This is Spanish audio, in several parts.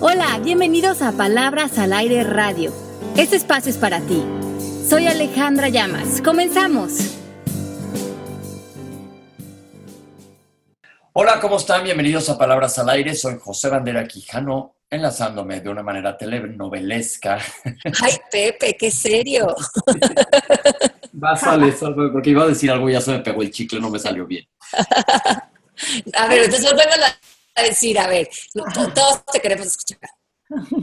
Hola, bienvenidos a Palabras al Aire Radio. Este espacio es para ti. Soy Alejandra Llamas. Comenzamos. Hola, ¿cómo están? Bienvenidos a Palabras al Aire. Soy José Bandera Quijano, enlazándome de una manera telenovelesca. Ay, Pepe, qué serio. Vas a porque iba a decir algo y ya se me pegó el chicle, no me salió bien. A ver, entonces vuelvo a decir, a ver, todos te queremos escuchar.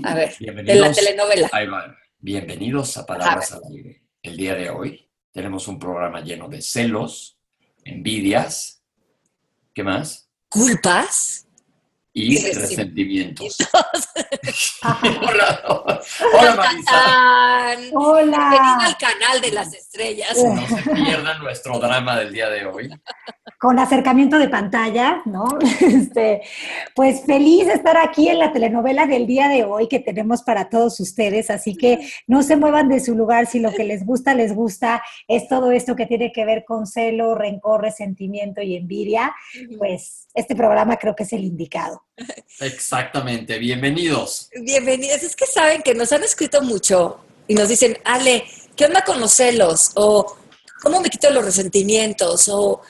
A ver, de la telenovela. Ahí va. Bienvenidos a Palabras al Aire. El día de hoy tenemos un programa lleno de celos, envidias, ¿qué más? culpas y resentimientos. hola, hola Marisa. Hola. Bienvenido al canal de las estrellas. No se pierdan nuestro drama del día de hoy con acercamiento de pantalla, ¿no? Este, pues feliz de estar aquí en la telenovela del día de hoy que tenemos para todos ustedes, así que no se muevan de su lugar si lo que les gusta, les gusta, es todo esto que tiene que ver con celo, rencor, resentimiento y envidia, pues este programa creo que es el indicado. Exactamente, bienvenidos. Bienvenidos, es que saben que nos han escrito mucho y nos dicen, Ale, ¿qué onda con los celos? O ¿cómo me quito los resentimientos? O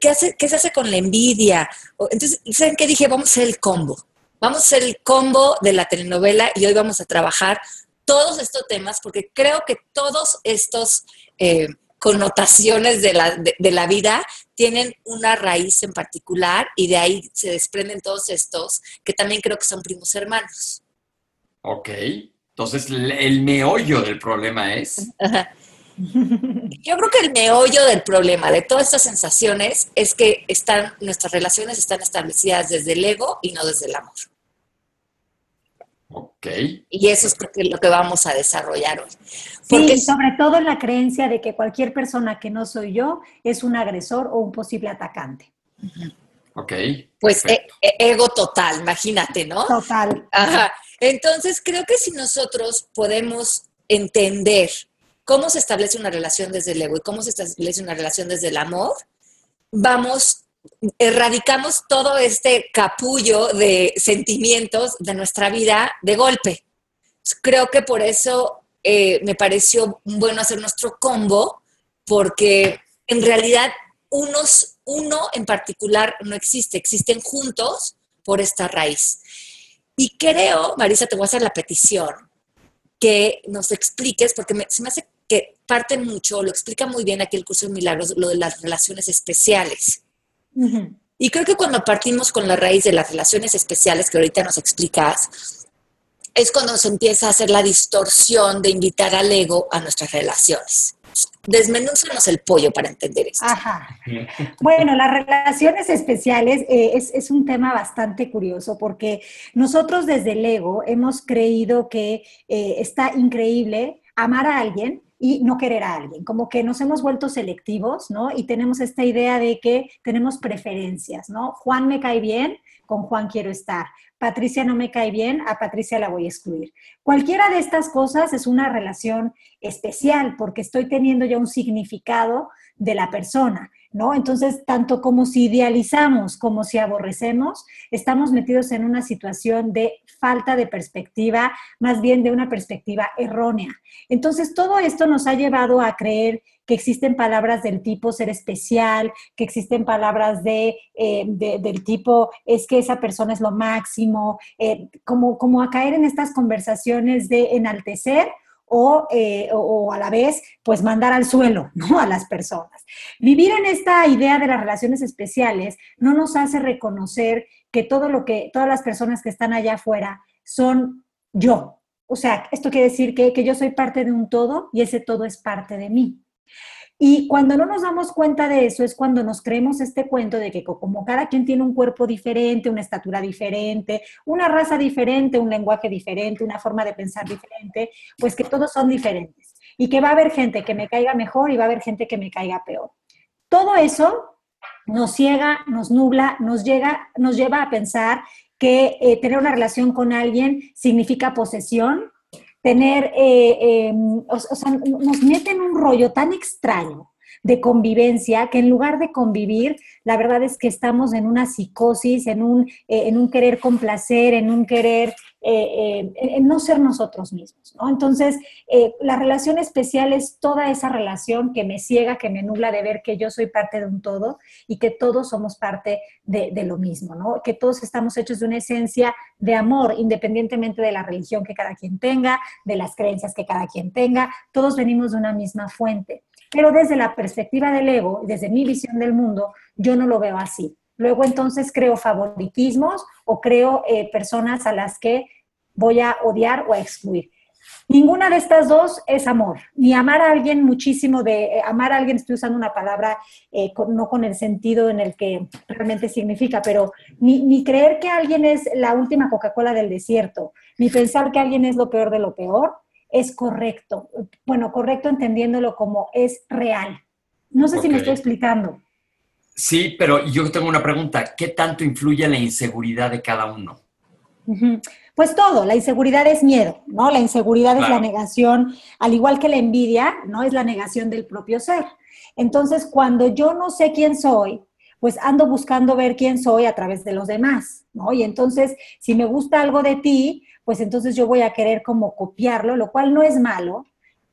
¿qué, hace, ¿qué se hace con la envidia? Entonces, ¿saben qué dije? Vamos a hacer el combo. Vamos a hacer el combo de la telenovela y hoy vamos a trabajar todos estos temas porque creo que todos estos eh, connotaciones de la, de, la vida tienen una raíz en particular y de ahí se desprenden todos estos que también creo que son primos hermanos. Ok, entonces el meollo del problema es... Yo creo que el meollo del problema de todas estas sensaciones es que están, nuestras relaciones están establecidas desde el ego y no desde el amor. Ok. Y eso es lo que vamos a desarrollar hoy. Porque sí, sobre todo en la creencia de que cualquier persona que no soy yo es un agresor o un posible atacante. Ok. Pues e, e, ego total, imagínate, ¿no? Total. Ajá. Entonces, creo que si nosotros podemos entender cómo se establece una relación desde el ego y cómo se establece una relación desde el amor, vamos, erradicamos todo este capullo de sentimientos de nuestra vida de golpe. Creo que por eso eh, me pareció bueno hacer nuestro combo, porque en realidad unos, uno en particular no existe, existen juntos por esta raíz. Y creo, Marisa, te voy a hacer la petición, que nos expliques, porque se me hace que parte mucho, lo explica muy bien aquí el curso de milagros, lo de las relaciones especiales. Y creo que cuando partimos con la raíz de las relaciones especiales, que ahorita nos explicas, es cuando se empieza a hacer la distorsión de invitar al ego a nuestras relaciones. Desmenúzanos el pollo para entender esto. Ajá. Bueno, las relaciones especiales eh, es, un tema bastante curioso porque nosotros desde el ego hemos creído que eh, está increíble amar a alguien y no querer a alguien, como que nos hemos vuelto selectivos, ¿no? Y tenemos esta idea de que tenemos preferencias, ¿no? Juan me cae bien, con Juan quiero estar. Patricia no me cae bien, a Patricia la voy a excluir. Cualquiera de estas cosas es una relación especial porque estoy teniendo ya un significado de la persona. ¿No? Entonces, tanto como si idealizamos como si aborrecemos, estamos metidos en una situación de falta de perspectiva, más bien de una perspectiva errónea. Entonces, todo esto nos ha llevado a creer que existen palabras del tipo ser especial, que existen palabras de, eh, del tipo es que esa persona es lo máximo, eh, como, como a caer en estas conversaciones de enaltecer eh, o, a la vez, pues mandar al suelo, ¿no? A las personas. Vivir en esta idea de las relaciones especiales no nos hace reconocer que todo lo que, todas las personas que están allá afuera son yo. O sea, esto quiere decir que, que yo soy parte de un todo y ese todo es parte de mí. Y cuando no nos damos cuenta de eso es cuando nos creemos este cuento de que como cada quien tiene un cuerpo diferente, una estatura diferente, una raza diferente, un lenguaje diferente, una forma de pensar diferente, pues que todos son diferentes. Y que va a haber gente que me caiga mejor y va a haber gente que me caiga peor. Todo eso nos ciega, nos nubla, nos, llega, nos lleva a pensar que eh, tener una relación con alguien significa posesión, tener, eh, em, o, sea, nos meten un rollo tan extraño de convivencia que en lugar de convivir, la verdad es que estamos en una psicosis, en un, eh, en un querer complacer, en un querer eh, eh, en no ser nosotros mismos. Entonces, eh, la relación especial es toda esa relación que me ciega, que me nubla de ver que yo soy parte de un todo y que todos somos parte de, de lo mismo, ¿no? Que todos estamos hechos de una esencia de amor, independientemente de la religión que cada quien tenga, de las creencias que cada quien tenga, todos venimos de una misma fuente. Pero desde la perspectiva del ego, desde mi visión del mundo, yo no lo veo así. Luego entonces creo favoritismos o creo eh, personas a las que voy a odiar o a excluir. Ninguna de estas dos es amor. Ni amar a alguien muchísimo de, eh, amar a alguien, estoy usando una palabra eh, no con el sentido en el que realmente significa, pero ni, ni creer que alguien es la última Coca-Cola del desierto, ni pensar que alguien es lo peor de lo peor, es correcto. Bueno, correcto entendiéndolo como es real. No sé si me estoy explicando. Sí, pero yo tengo una pregunta. ¿Qué tanto influye la inseguridad de cada uno? Pues todo, la inseguridad es miedo, ¿no? La inseguridad es la negación, al igual que la envidia, ¿no? Es la negación del propio ser. Entonces, cuando yo no sé quién soy, pues ando buscando ver quién soy a través de los demás, ¿no? Y entonces, si me gusta algo de ti, pues entonces yo voy a querer como copiarlo, lo cual no es malo,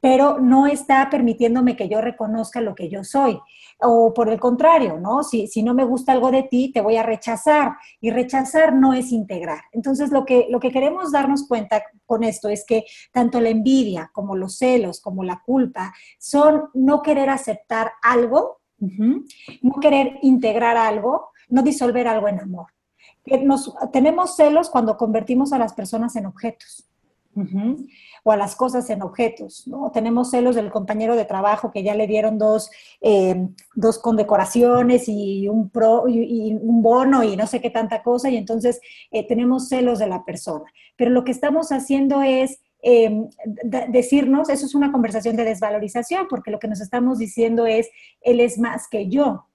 pero no está permitiéndome que yo reconozca lo que yo soy. O por el contrario, ¿no? Si, si, no me gusta algo de ti, te voy a rechazar. Y rechazar no es integrar. Entonces, lo que, lo que queremos darnos cuenta con esto es que tanto la envidia como los celos, como la culpa, son no querer aceptar algo, no querer integrar algo, no disolver algo en amor tenemos celos cuando convertimos a las personas en objetos. O a las cosas en objetos, ¿no? Tenemos celos del compañero de trabajo que ya le dieron dos, eh, dos condecoraciones y un, pro, y, un bono y no sé qué tanta cosa, y entonces eh, tenemos celos de la persona. Pero lo que estamos haciendo es em, decirnos, eso es una conversación de desvalorización, porque lo que nos estamos diciendo es, él es más que yo.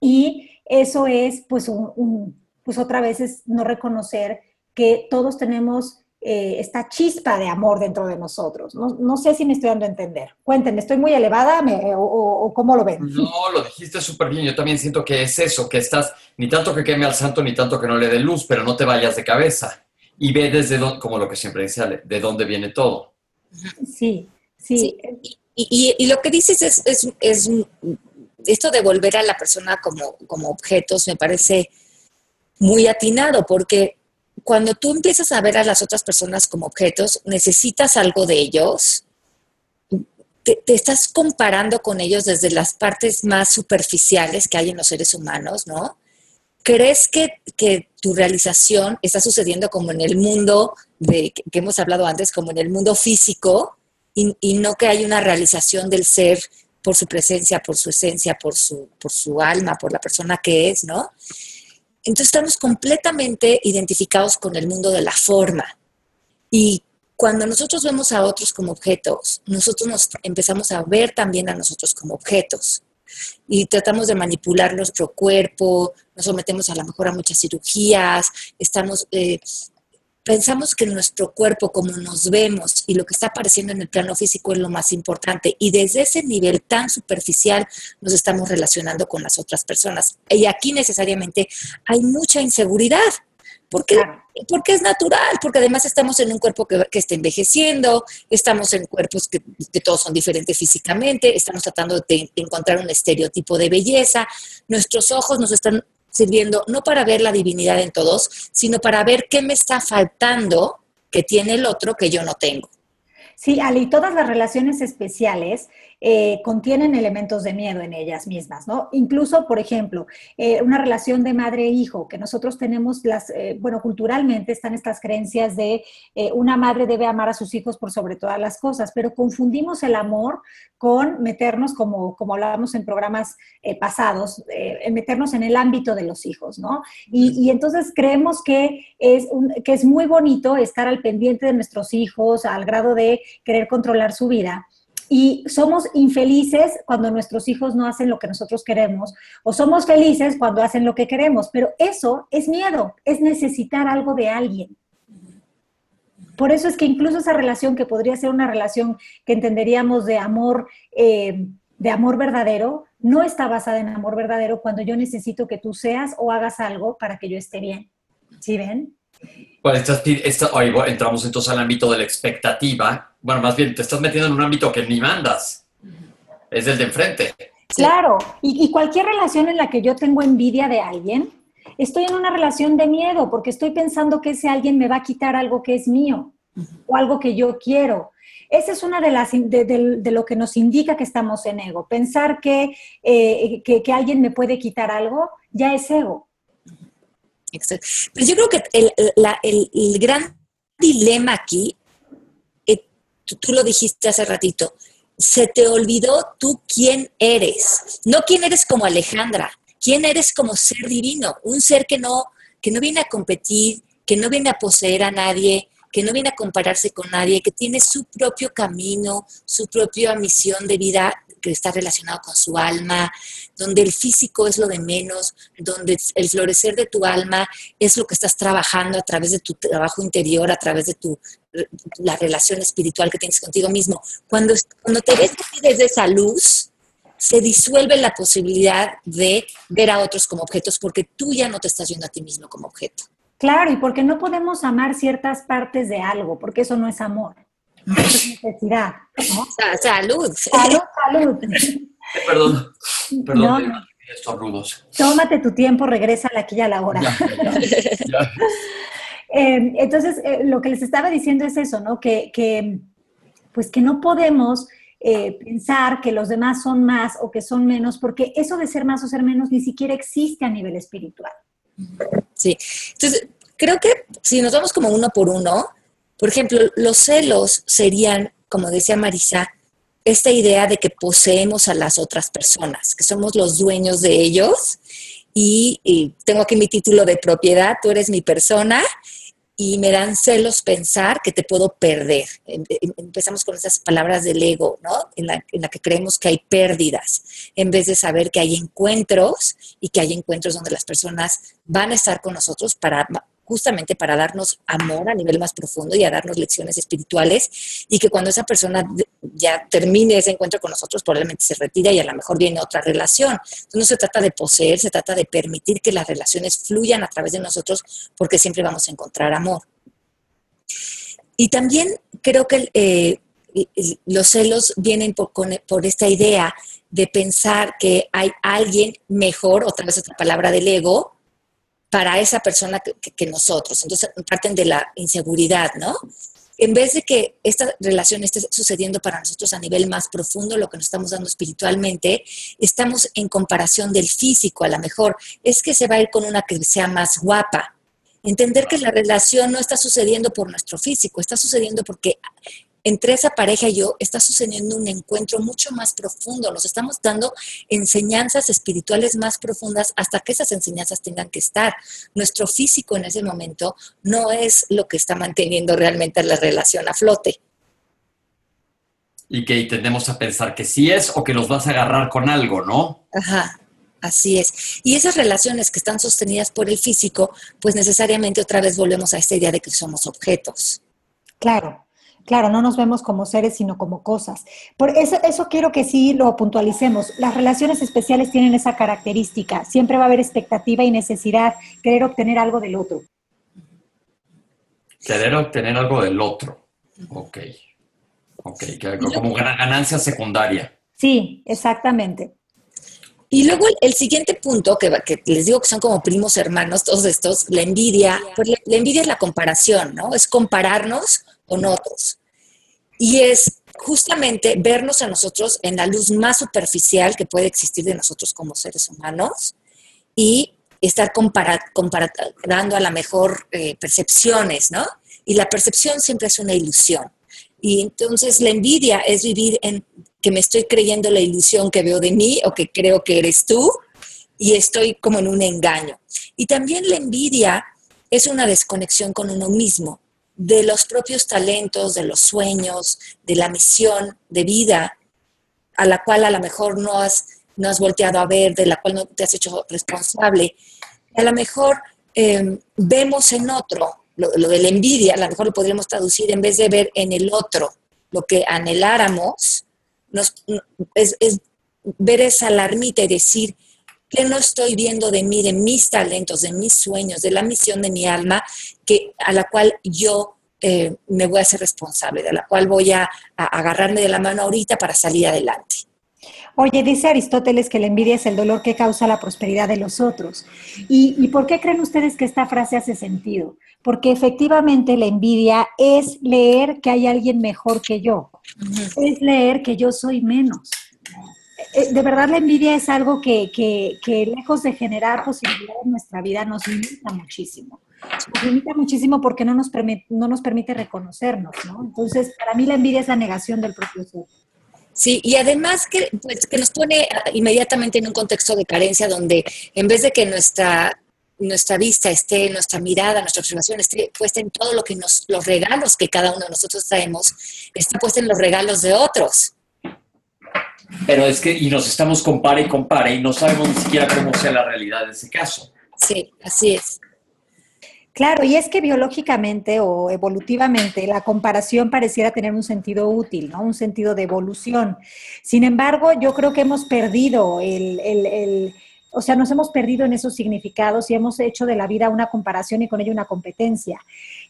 Y eso es pues un pues otra vez es no reconocer que todos tenemos eh, esta chispa de amor dentro de nosotros. No, sé si me estoy dando a entender. Cuéntenme, ¿estoy muy elevada o, cómo lo ven? No, lo dijiste súper bien. Yo también siento que es eso, que estás ni tanto que queme al santo ni tanto que no le dé luz, pero no te vayas de cabeza. Y ve desde dónde, como lo que siempre dice de dónde viene todo. Sí, sí. Y, lo que dices es, es, esto de volver a la persona como, como objetos, me parece muy atinado, porque cuando tú empiezas a ver a las otras personas como objetos, necesitas algo de ellos, te, estás comparando con ellos desde las partes más superficiales que hay en los seres humanos, ¿no? ¿Crees que, tu realización está sucediendo como en el mundo de, que hemos hablado antes, como en el mundo físico, y, y, no que hay una realización del ser por su presencia, por su esencia, por su, por su alma, por la persona que es, ¿no? Entonces estamos completamente identificados con el mundo de la forma. Y cuando nosotros vemos a otros como objetos, nosotros nos empezamos a ver también a nosotros como objetos. Y tratamos de manipular nuestro cuerpo, nos sometemos a lo mejor a muchas cirugías, estamos eh, pensamos que nuestro cuerpo, como nos vemos y lo que está apareciendo en el plano físico es lo más importante. Y desde ese nivel tan superficial nos estamos relacionando con las otras personas. Y aquí necesariamente hay mucha inseguridad. ¿Por qué? Porque es natural, porque además estamos en un cuerpo que, está envejeciendo, estamos en cuerpos que, que, todos son diferentes físicamente, estamos tratando de encontrar un estereotipo de belleza, nuestros ojos nos están sirviendo no para ver la divinidad en todos, sino para ver qué me está faltando que tiene el otro que yo no tengo. Sí, Ali, todas las relaciones especiales eh, contienen elementos de miedo en ellas mismas, ¿no? Incluso, por ejemplo, eh, una relación de madre-hijo, que nosotros tenemos las, eh, bueno, culturalmente están estas creencias de una madre debe amar a sus hijos por sobre todas las cosas, pero confundimos el amor con meternos, como, como hablábamos en programas pasados, en meternos en el ámbito de los hijos, ¿no? Y, entonces creemos que es, que es muy bonito estar al pendiente de nuestros hijos, al grado de querer controlar su vida y somos infelices cuando nuestros hijos no hacen lo que nosotros queremos o somos felices cuando hacen lo que queremos, pero eso es miedo, es necesitar algo de alguien. Por eso es que incluso esa relación que podría ser una relación que entenderíamos de amor, eh, de amor verdadero, no está basada en amor verdadero cuando yo necesito que tú seas o hagas algo para que yo esté bien. ¿Sí ven? Bueno, estás, esta- ahí entramos entonces al ámbito de la expectativa. Bueno, más bien te estás metiendo en un ámbito que ni mandas. Es el de enfrente. Claro, y, y cualquier relación en la que yo tengo envidia de alguien, estoy en una relación de miedo porque estoy pensando que ese alguien me va a quitar algo que es mío o algo que yo quiero. Esa es una de las de, de- de lo que nos indica que estamos en ego. Pensar que, eh, que, que alguien me puede quitar algo ya es ego. Pero yo creo que el gran dilema aquí, eh, tú, tú lo dijiste hace ratito, se te olvidó tú quién eres, no quién eres como Alejandra, quién eres como ser divino, un ser que no, que no viene a competir, que no viene a poseer a nadie, que no viene a compararse con nadie, que tiene su propio camino, su propia misión de vida que está relacionado con su alma, donde el físico es lo de menos, donde el florecer de tu alma es lo que estás trabajando a través de tu trabajo interior, a través de tu la relación espiritual que tienes contigo mismo. Cuando, cuando te ves desde esa luz, se disuelve la posibilidad de ver a otros como objetos porque tú ya no te estás viendo a ti mismo como objeto. Claro, y porque no podemos amar ciertas partes de algo, porque eso no es amor, necesidad. Salud. Salud, salud. Perdón, perdón, No, rudos. Tómate tu tiempo, regresa a la aquí y a la hora. Ya, ya, ya. Eh, entonces, eh, lo que les estaba diciendo es eso, ¿no? Que, que, pues que no podemos eh, pensar que los demás son más o que son menos, porque eso de ser más o ser menos ni siquiera existe a nivel espiritual. Sí. Entonces, creo que si nos vamos como uno por uno, por ejemplo, los celos serían, como decía Marisa, esta idea de que poseemos a las otras personas, que somos los dueños de ellos y, tengo aquí mi título de propiedad, tú eres mi persona y me dan celos pensar que te puedo perder. Em- em- Empezamos con esas palabras del ego, ¿no? La, en la que creemos que hay pérdidas, en vez de saber que hay encuentros y que hay encuentros donde las personas van a estar con nosotros para justamente para darnos amor a nivel más profundo y a darnos lecciones espirituales y que cuando esa persona ya termine ese encuentro con nosotros probablemente se retira y a lo mejor viene otra relación. No se trata de poseer, se trata de permitir que las relaciones fluyan a través de nosotros porque siempre vamos a encontrar amor. Y también creo que eh, los celos vienen por, por esta idea de pensar que hay alguien mejor, otra vez otra palabra del ego, para esa persona que, nosotros. Entonces parten de la inseguridad, ¿no? En vez de que esta relación esté sucediendo para nosotros a nivel más profundo, lo que nos estamos dando espiritualmente, estamos en comparación del físico, a lo mejor es que se va a ir con una que sea más guapa. Entender que la relación no está sucediendo por nuestro físico, está sucediendo porque entre esa pareja y yo está sucediendo un encuentro mucho más profundo. Nos estamos dando enseñanzas espirituales más profundas hasta que esas enseñanzas tengan que estar. Nuestro físico en ese momento no es lo que está manteniendo realmente la relación a flote. Y que tendemos a pensar que sí es o que los vas a agarrar con algo, ¿no? Ajá. Así es. Y esas relaciones que están sostenidas por el físico, pues necesariamente otra vez volvemos a esta idea de que somos objetos. Claro, claro, no nos vemos como seres, sino como cosas. Por eso, eso quiero que sí lo puntualicemos. Las relaciones especiales tienen esa característica. Siempre va a haber expectativa y necesidad, querer obtener algo del otro. Querer obtener algo del otro. Ok. Ok, como gana- ganancia secundaria. Sí, exactamente. Y luego el, el siguiente punto, que, va- que les digo que son como primos hermanos, todos estos, la envidia, pues la, la envidia es la comparación, ¿no? Es compararnos con otros. Y es justamente vernos a nosotros en la luz más superficial que puede existir de nosotros como seres humanos y estar compara- comparando a la mejor eh, percepciones, ¿no? Y la percepción siempre es una ilusión. Y entonces la envidia es vivir en que me estoy creyendo la ilusión que veo de mí o que creo que eres tú y estoy como en un engaño. Y también la envidia es una desconexión con uno mismo, de los propios talentos, de los sueños, de la misión de vida a la cual a lo mejor no has, no has volteado a ver, de la cual no te has hecho responsable. A lo mejor eh, vemos en otro, lo, lo de la envidia, a lo mejor lo podríamos traducir en vez de ver en el otro lo que anheláramos, nos, es, es ver esa alarmita y decir, ¿Qué no estoy viendo de mí, de mis talentos, de mis sueños, de la misión de mi alma, que, a la cual yo eh, me voy a hacer responsable, de la cual voy a, agarrarme de la mano ahorita para salir adelante? Oye, dice Aristóteles que la envidia es el dolor que causa la prosperidad de los otros. ¿Y, ¿Y, por qué creen ustedes que esta frase hace sentido? Porque efectivamente la envidia es leer que hay alguien mejor que yo, es leer que yo soy menos. Eh, de verdad la envidia es algo que, lejos de generar posibilidades en nuestra vida nos limita muchísimo. Nos limita muchísimo porque no nos, permite, no nos permite reconocernos, ¿no? Entonces, para mí la envidia es la negación del propio ser. Sí, y además que, pues, que nos pone inmediatamente en un contexto de carencia donde en vez de que nuestra, nuestra vista esté, nuestra mirada, nuestra observación esté puesta en todo lo que nos, los regalos que cada uno de nosotros traemos, está puesta en los regalos de otros. Pero es que, y nos estamos compare y compare y no sabemos ni siquiera cómo sea la realidad de ese caso. Sí, así es. Claro, y es que biológicamente o evolutivamente la comparación pareciera tener un sentido útil, ¿no? Un sentido de evolución. Sin embargo, yo creo que hemos perdido el, el o sea, nos hemos perdido en esos significados y hemos hecho de la vida una comparación y con ello una competencia.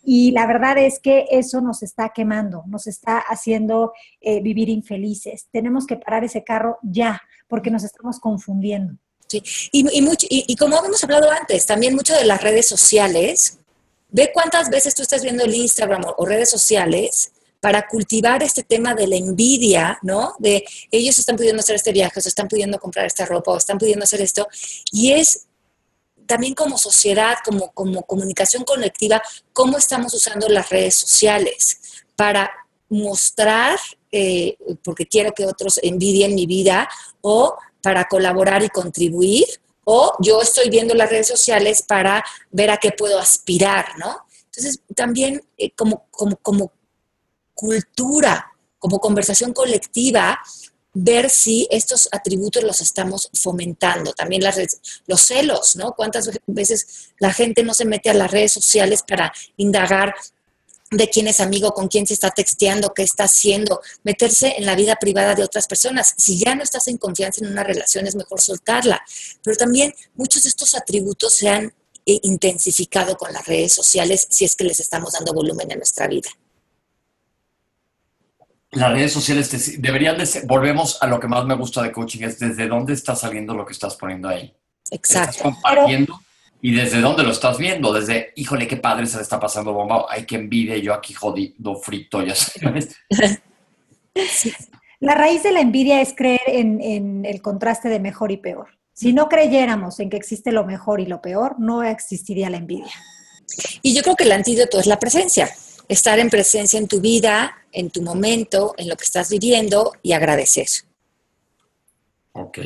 Y la verdad es que eso nos está quemando, nos está haciendo eh, vivir infelices. Tenemos que parar ese carro ya, porque nos estamos confundiendo. Sí, y, mucho, y, como hemos hablado antes, también mucho de las redes sociales, ve cuántas veces tú estás viendo el Instagram o redes sociales para cultivar este tema de la envidia, ¿no? De ellos están pudiendo hacer este viaje, o están pudiendo comprar esta ropa, o están pudiendo hacer esto. Y es también como sociedad, como, como comunicación colectiva, cómo estamos usando las redes sociales para mostrar, eh, porque quiero que otros envidien mi vida, o para colaborar y contribuir, o yo estoy viendo las redes sociales para ver a qué puedo aspirar, ¿no? Entonces, también eh, como, como, como cultura, como conversación colectiva, ver si estos atributos los estamos fomentando. También las los celos, ¿no? ¿Cuántas veces la gente no se mete a las redes sociales para indagar de quién es amigo, con quién se está texteando, qué está haciendo, meterse en la vida privada de otras personas. Si ya no estás en confianza en una relación, es mejor soltarla. Pero también muchos de estos atributos se han eh, intensificado con las redes sociales si es que les estamos dando volumen a nuestra vida las redes sociales deberían de ser, volvemos a lo que más me gusta de coaching, es desde dónde está saliendo lo que estás poniendo ahí. Exacto. Estás compartiendo y desde dónde lo estás viendo, desde, híjole, qué padre se le está pasando bomba, ay, qué envidia, yo aquí jodido frito, ya sabes. La raíz de la envidia es creer en, en el contraste de mejor y peor. Si no creyéramos en que existe lo mejor y lo peor, no existiría la envidia. Y yo creo que el antídoto es la presencia estar en presencia en tu vida, en tu momento, en lo que estás viviendo y agradecer. Ok,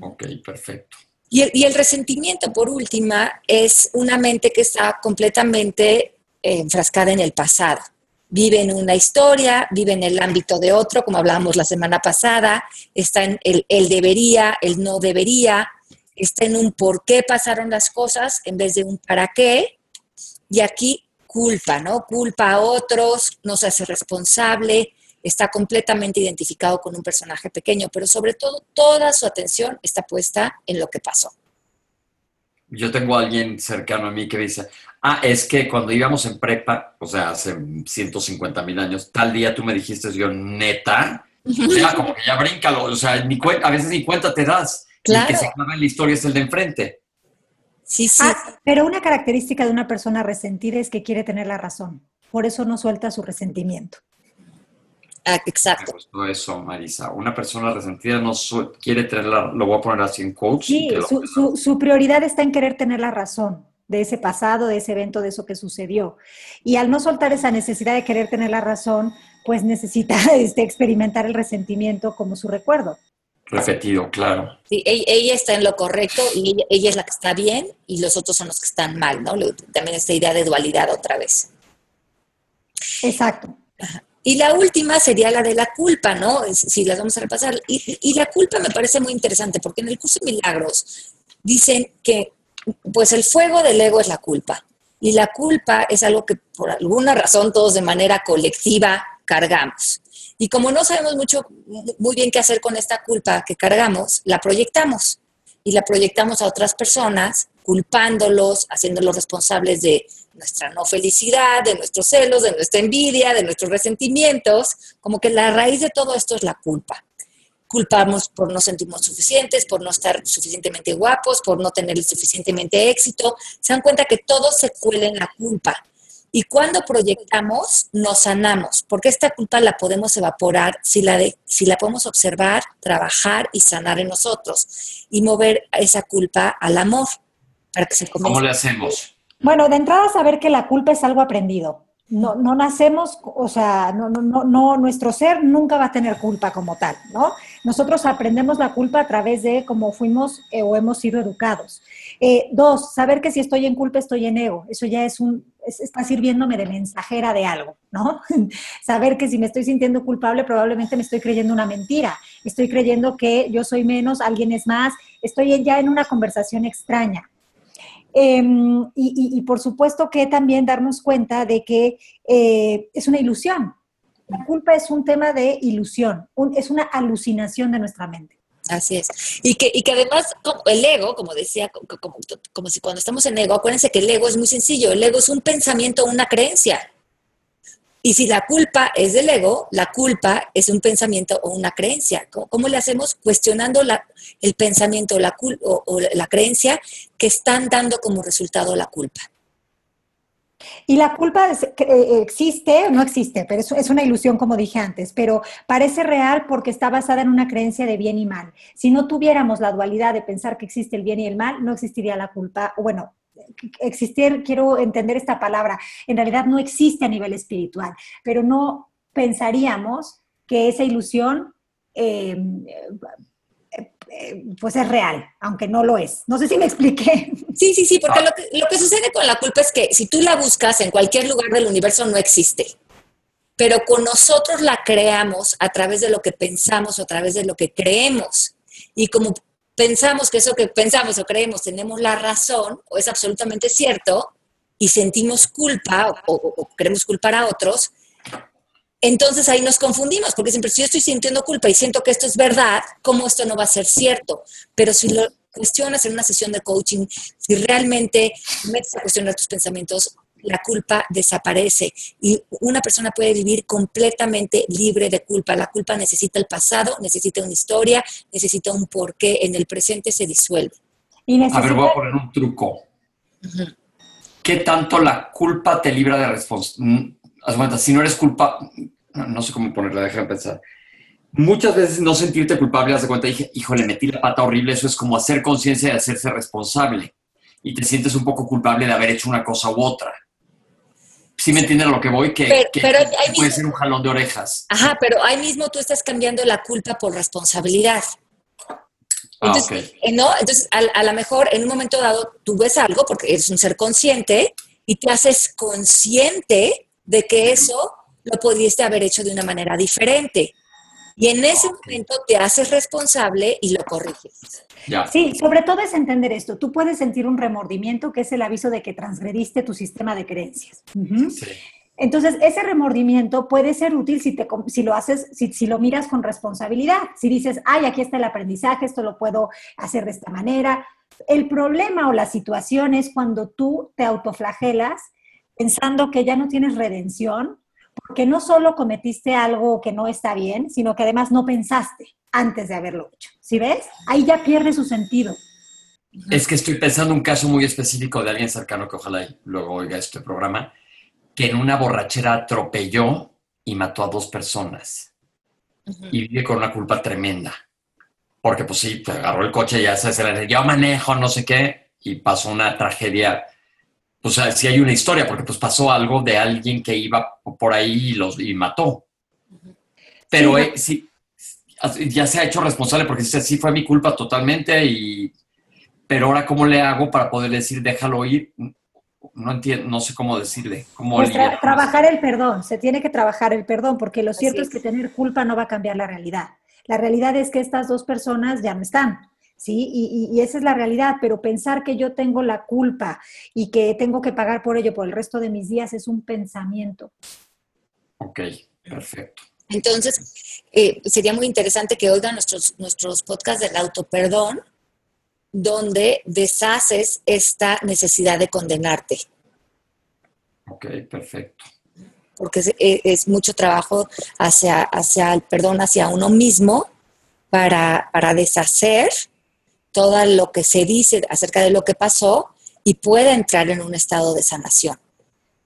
ok, perfecto. Y el, resentimiento, por última, es una mente que está completamente enfrascada en el pasado. Vive en una historia, vive en el ámbito de otro, como hablábamos la semana pasada, está en el, el debería, el no debería, está en un por qué pasaron las cosas en vez de un para qué. Y aquí culpa, ¿no? Culpa a otros, no se hace responsable, está completamente identificado con un personaje pequeño, pero sobre todo toda su atención está puesta en lo que pasó. Yo tengo a alguien cercano a mí que dice, ah, es que cuando íbamos en prepa, o sea, hace 150 mil años, tal día tú me dijiste, yo, neta, sea, como que ya bríncalo, o sea, a veces ni cuenta te das. Claro. El que se acaba en la historia es el de enfrente. Sí, sí. Ah, pero una característica de una persona resentida es que quiere tener la razón. Por eso no suelta su resentimiento. Ah, exacto. Me gustó eso, Marisa. Una persona resentida no quiere tener la, lo voy a poner así en coach. Sí, su, su, prioridad está en querer tener la razón de ese pasado, de ese evento, de eso que sucedió. Y al no soltar esa necesidad de querer tener la razón, pues necesita este, experimentar el resentimiento como su recuerdo. Repetido, claro. Sí, ella, está en lo correcto y ella, es la que está bien y los otros son los que están mal, ¿no? También esta idea de dualidad otra vez. Exacto. Y la última sería la de la culpa, ¿no? Si las vamos a repasar. Y, y, la culpa me parece muy interesante porque en el curso de milagros dicen que pues el fuego del ego es la culpa. Y la culpa es algo que por alguna razón todos de manera colectiva cargamos. Y como no sabemos mucho, muy bien qué hacer con esta culpa que cargamos, la proyectamos. y la proyectamos a otras personas, culpándolos, haciéndolos responsables de nuestra no felicidad, de nuestros celos, de nuestra envidia, de nuestros resentimientos, como que la raíz de todo esto es la culpa. Culpamos por no sentirnos suficientes, por no estar suficientemente guapos, por no tener suficientemente éxito. Se dan cuenta que todo se cuela en la culpa. Y cuando proyectamos, nos sanamos, porque esta culpa la podemos evaporar si la, de, si la podemos observar, trabajar y sanar en nosotros y mover esa culpa al amor para que se ¿Cómo le hacemos? Bueno, de entrada saber que la culpa es algo aprendido. No, no nacemos, o sea, no, no, no, nuestro ser nunca va a tener culpa como tal, ¿no? Nosotros aprendemos la culpa a través de cómo fuimos eh, o hemos sido educados. Eh, dos, saber que si estoy en culpa estoy en ego. Eso ya es un, está sirviéndome de mensajera de algo, ¿no? saber que si me estoy sintiendo culpable probablemente me estoy creyendo una mentira. Estoy creyendo que yo soy menos, alguien es más. Estoy ya en una conversación extraña. Em, y, por supuesto que también darnos cuenta de que eh, es una ilusión. La culpa es un tema de ilusión, es una alucinación de nuestra mente. Así es. Y que, y que además el ego, como decía, como, como, si cuando estamos en ego, acuérdense que el ego es muy sencillo, el ego es un pensamiento, una creencia. Y si la culpa es del ego, la culpa es un pensamiento o una creencia. ¿Cómo, le hacemos? Cuestionando la, el pensamiento la o, o la creencia que están dando como resultado la culpa. Y la culpa eh, existe, no existe, pero es, una ilusión, como dije antes, pero parece real porque está basada en una creencia de bien y mal. Si no tuviéramos la dualidad de pensar que existe el bien y el mal, no existiría la culpa. Bueno, existir, quiero entender esta palabra, en realidad no existe a nivel espiritual, pero no pensaríamos que esa ilusión eh, eh, pues es real, aunque no lo es. No sé si me expliqué. Sí, sí, sí, porque lo, que, lo que sucede con la culpa es que si tú la buscas en cualquier lugar del universo no existe pero con nosotros la creamos a través de lo que pensamos o a través de lo que creemos. Y como pensamos que eso que pensamos o creemos tenemos la razón o es absolutamente cierto y sentimos culpa o, queremos culpar a otros, entonces ahí nos confundimos, porque siempre si yo estoy sintiendo culpa y siento que esto es verdad, ¿cómo esto no va a ser cierto? Pero si lo cuestionas en una sesión de coaching, si realmente metes a cuestionar tus pensamientos, la culpa desaparece y una persona puede vivir completamente libre de culpa. La culpa necesita el pasado, necesita una historia, necesita un porqué. En el presente se disuelve. A ver, voy a poner un truco. ¿Qué tanto la culpa te libra de responsabilidad? Mm, si no eres culpa, no, sé cómo ponerla, déjame pensar. Muchas veces no sentirte culpable, haz de cuenta, dije, híjole, metí la pata horrible, eso es como hacer conciencia de hacerse responsable. Y te sientes un poco culpable de haber hecho una cosa u otra sí me entienden a lo que voy, que, puede ser un jalón de orejas. Ajá, pero ahí mismo tú estás cambiando la culpa por responsabilidad. Ah, Entonces, eh, ¿no? Entonces a, a lo mejor en un momento dado tú ves algo, porque eres un ser consciente, y te haces consciente de que eso lo pudiste haber hecho de una manera diferente. Y en ese momento te haces responsable y lo corriges. Sí, sobre todo es entender esto. Tú puedes sentir un remordimiento que es el aviso de que transgrediste tu sistema de creencias. Entonces, ese remordimiento puede ser útil si, te, si lo haces, si, si, lo miras con responsabilidad. Si dices, ay, aquí está el aprendizaje, esto lo puedo hacer de esta manera. El problema o la situación es cuando tú te autoflagelas pensando que ya no tienes redención porque no solo cometiste algo que no está bien, sino que además no pensaste antes de haberlo hecho. ¿Sí ves? Ahí ya pierde su sentido. Es que estoy pensando un caso muy específico de alguien cercano que ojalá luego oiga este programa, que en una borrachera atropelló y mató a dos personas. Y vive con una culpa tremenda. Porque pues sí, te agarró el coche, ya se le yo manejo, no sé qué, y pasó una tragedia pues si hay una historia, porque pues pasó algo de alguien que iba por ahí y los y mató. Pero sí, eh, ya se ha hecho responsable porque dice, sí fue mi culpa totalmente y pero ahora cómo le hago para poder decir déjalo ir no entiendo no sé cómo decirle cómo pues trabajar el perdón se tiene que trabajar el perdón porque lo cierto es. es. que tener culpa no va a cambiar la realidad. La realidad es que estas dos personas ya no están ¿sí? Y, esa es la realidad, pero pensar que yo tengo la culpa y que tengo que pagar por ello por el resto de mis días es un pensamiento. Ok, perfecto. Entonces, eh, sería muy interesante que oigan nuestros, nuestros podcasts del autoperdón, donde deshaces esta necesidad de condenarte. Ok, perfecto. Porque es, mucho trabajo hacia, hacia el perdón, hacia uno mismo, para, para deshacer todo lo que se dice acerca de lo que pasó y pueda entrar en un estado de sanación.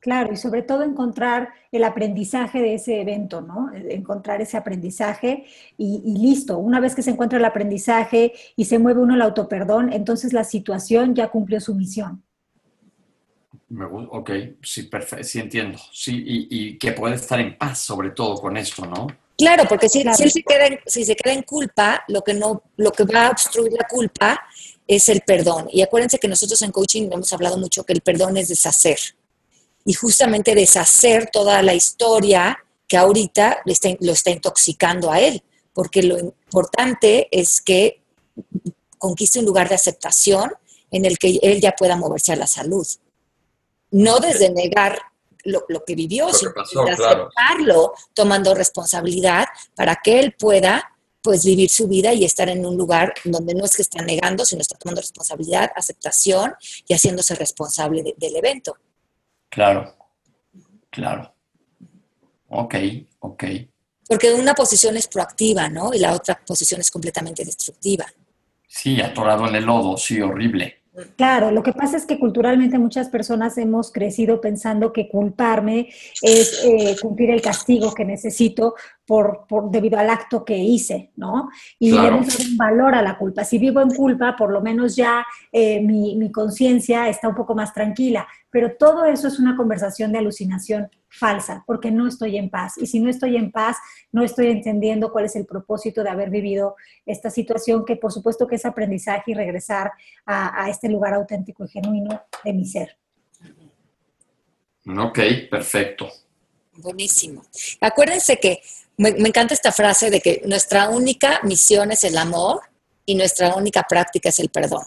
Claro, y sobre todo encontrar el aprendizaje de ese evento, ¿no? Encontrar ese aprendizaje y, listo. Una vez que se encuentra el aprendizaje y se mueve uno el autoperdón, entonces la situación ya cumplió su misión. Me, ok, sí, perfecto, sí entiendo. Sí, y, que puede estar en paz sobre todo con esto, ¿no? Claro, porque si, si, se queda en, si se queda en culpa, lo que, no, lo que va a obstruir la culpa es el perdón. Y acuérdense que nosotros en coaching hemos hablado mucho que el perdón es deshacer y justamente deshacer toda la historia que ahorita lo está, intoxicando a él, porque lo importante es que conquiste un lugar de aceptación en el que él ya pueda moverse a la salud. No desde negar lo, que vivió, sino aceptarlo, tomando responsabilidad para que él pueda pues vivir su vida y estar en un lugar donde no es que está negando, sino está tomando responsabilidad, aceptación y haciéndose responsable del evento. Claro, claro. Ok, ok. Porque una posición es proactiva, ¿no? Y la otra posición es completamente destructiva. Sí, atorado en el lodo, sí, horrible. Claro, lo que pasa es que culturalmente muchas personas hemos crecido pensando que culparme es eh, cumplir el castigo que necesito por, debido al acto que hice, ¿no? Y hemos dado un valor a la culpa. Si vivo en culpa, por lo menos ya eh, mi, mi conciencia está un poco más tranquila. Pero todo eso es una conversación de alucinación falsa, porque no estoy en paz. Y si no estoy en paz, no estoy entendiendo cuál es el propósito de haber vivido esta situación, que por supuesto que es aprendizaje y regresar a, a este lugar auténtico y genuino de mi ser. Ok, perfecto. Buenísimo. Acuérdense que me, encanta esta frase de que nuestra única misión es el amor y nuestra única práctica es el perdón.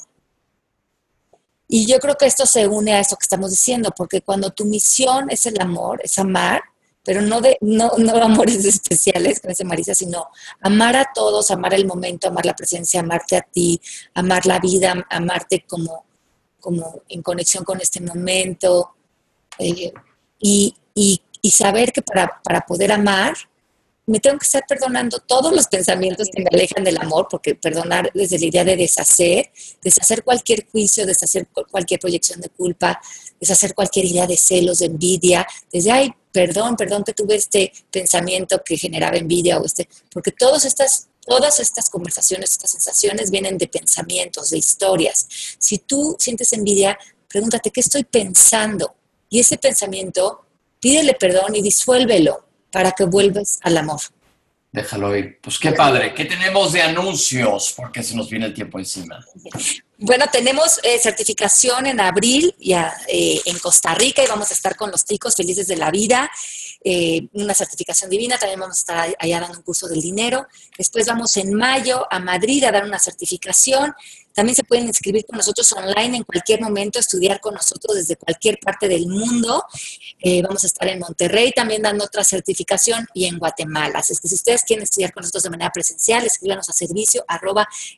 Y yo creo que esto se une a eso que estamos diciendo, porque cuando tu misión es el amor, es amar, pero no de no, no amores especiales, como dice Marisa, sino amar a todos, amar el momento, amar la presencia, amarte a ti, amar la vida, amarte como, como en conexión con este momento. Eh, y, y, y, saber que para, para poder amar me tengo que estar perdonando todos los pensamientos que me alejan del amor, porque perdonar desde la idea de deshacer, deshacer cualquier juicio, deshacer cualquier proyección de culpa, deshacer cualquier idea de celos, de envidia, desde, ay, perdón, perdón que tuve este pensamiento que generaba envidia o este, porque todas estas, todas estas conversaciones, estas sensaciones vienen de pensamientos, de historias. Si tú sientes envidia, pregúntate, ¿qué estoy pensando? Y ese pensamiento, pídele perdón y disuélvelo para que vuelvas al amor. Déjalo ir. Pues qué padre. ¿Qué tenemos de anuncios? Porque se nos viene el tiempo encima. Bueno, tenemos eh, certificación en abril ya, eh, en Costa Rica y vamos a estar con los chicos felices de la vida. Eh, una certificación divina, también vamos a estar allá dando un curso del dinero. Después vamos en mayo a Madrid a dar una certificación también se pueden inscribir con nosotros online en cualquier momento, estudiar con nosotros desde cualquier parte del mundo. Eh, vamos a estar en Monterrey también dando otra certificación y en Guatemala. Así es que si ustedes quieren estudiar con nosotros de manera presencial, escríbanos a servicio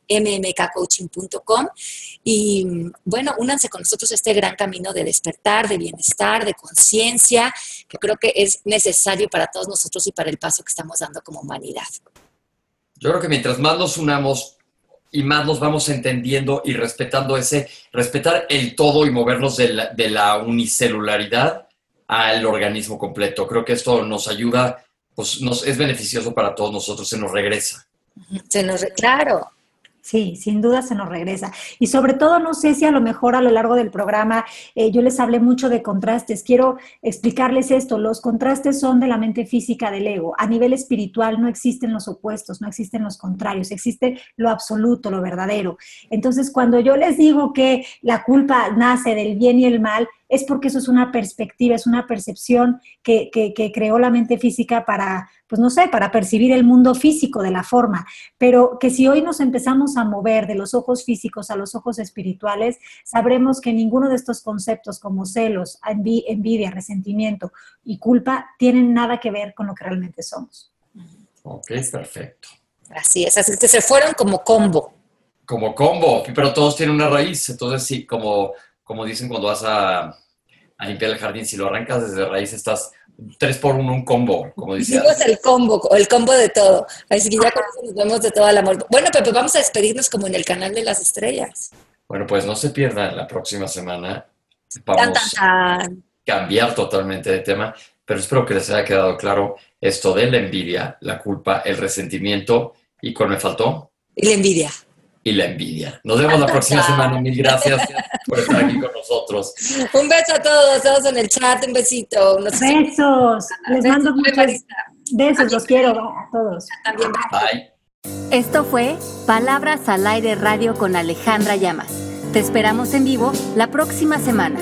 mmkcoaching.com y bueno, únanse con nosotros a este gran camino de despertar, de bienestar, de conciencia, que creo que es necesario para todos nosotros y para el paso que estamos dando como humanidad. Yo creo que mientras más nos unamos y más nos vamos entendiendo y respetando ese, respetar el todo y movernos de la, de la unicelularidad al organismo completo. Creo que esto nos ayuda, pues nos, es beneficioso para todos nosotros, se nos regresa. Se nos, claro, Sí, sin duda se nos regresa. Y sobre todo, no sé si a lo mejor a lo largo del programa eh, yo les hablé mucho de contrastes. Quiero explicarles esto. Los contrastes son de la mente física del ego. A nivel espiritual no existen los opuestos, no existen los contrarios, existe lo absoluto, lo verdadero. Entonces, cuando yo les digo que la culpa nace del bien y el mal, es porque eso es una perspectiva, es una percepción que, creó la mente física para, pues no sé, para percibir el mundo físico de la forma, pero que si hoy nos empezamos a mover de los ojos físicos a los ojos espirituales, sabremos que ninguno de estos conceptos como celos, envidia, resentimiento y culpa tienen nada que ver con lo que realmente somos. Ok, perfecto. Así es, así que se fueron como combo. como combo, pero todos tienen una raíz. Entonces, sí, como, como dicen cuando vas a, a limpiar el jardín, si lo arrancas desde raíz, estás tres por uno, un combo, como dice. es el combo, el combo de todo. Así que ya con eso nos vemos de todo el amor. Bueno, Pepe, vamos a despedirnos como en el canal de las estrellas. Bueno, pues no se pierdan la próxima semana. Vamos a cambiar totalmente de tema, pero espero que les haya quedado claro esto de la envidia, la culpa, el resentimiento y ¿cuál me faltó? Y la envidia. Y la envidia. Nos vemos la próxima semana. Mil gracias por estar aquí con nosotros. Un beso a todos, todos en el chat, un besito. besos. Les mando muchos besos, los quiero a todos. También. Bye. Esto fue Palabras al Aire Radio con Alejandra Llamas. Te esperamos en vivo la próxima semana.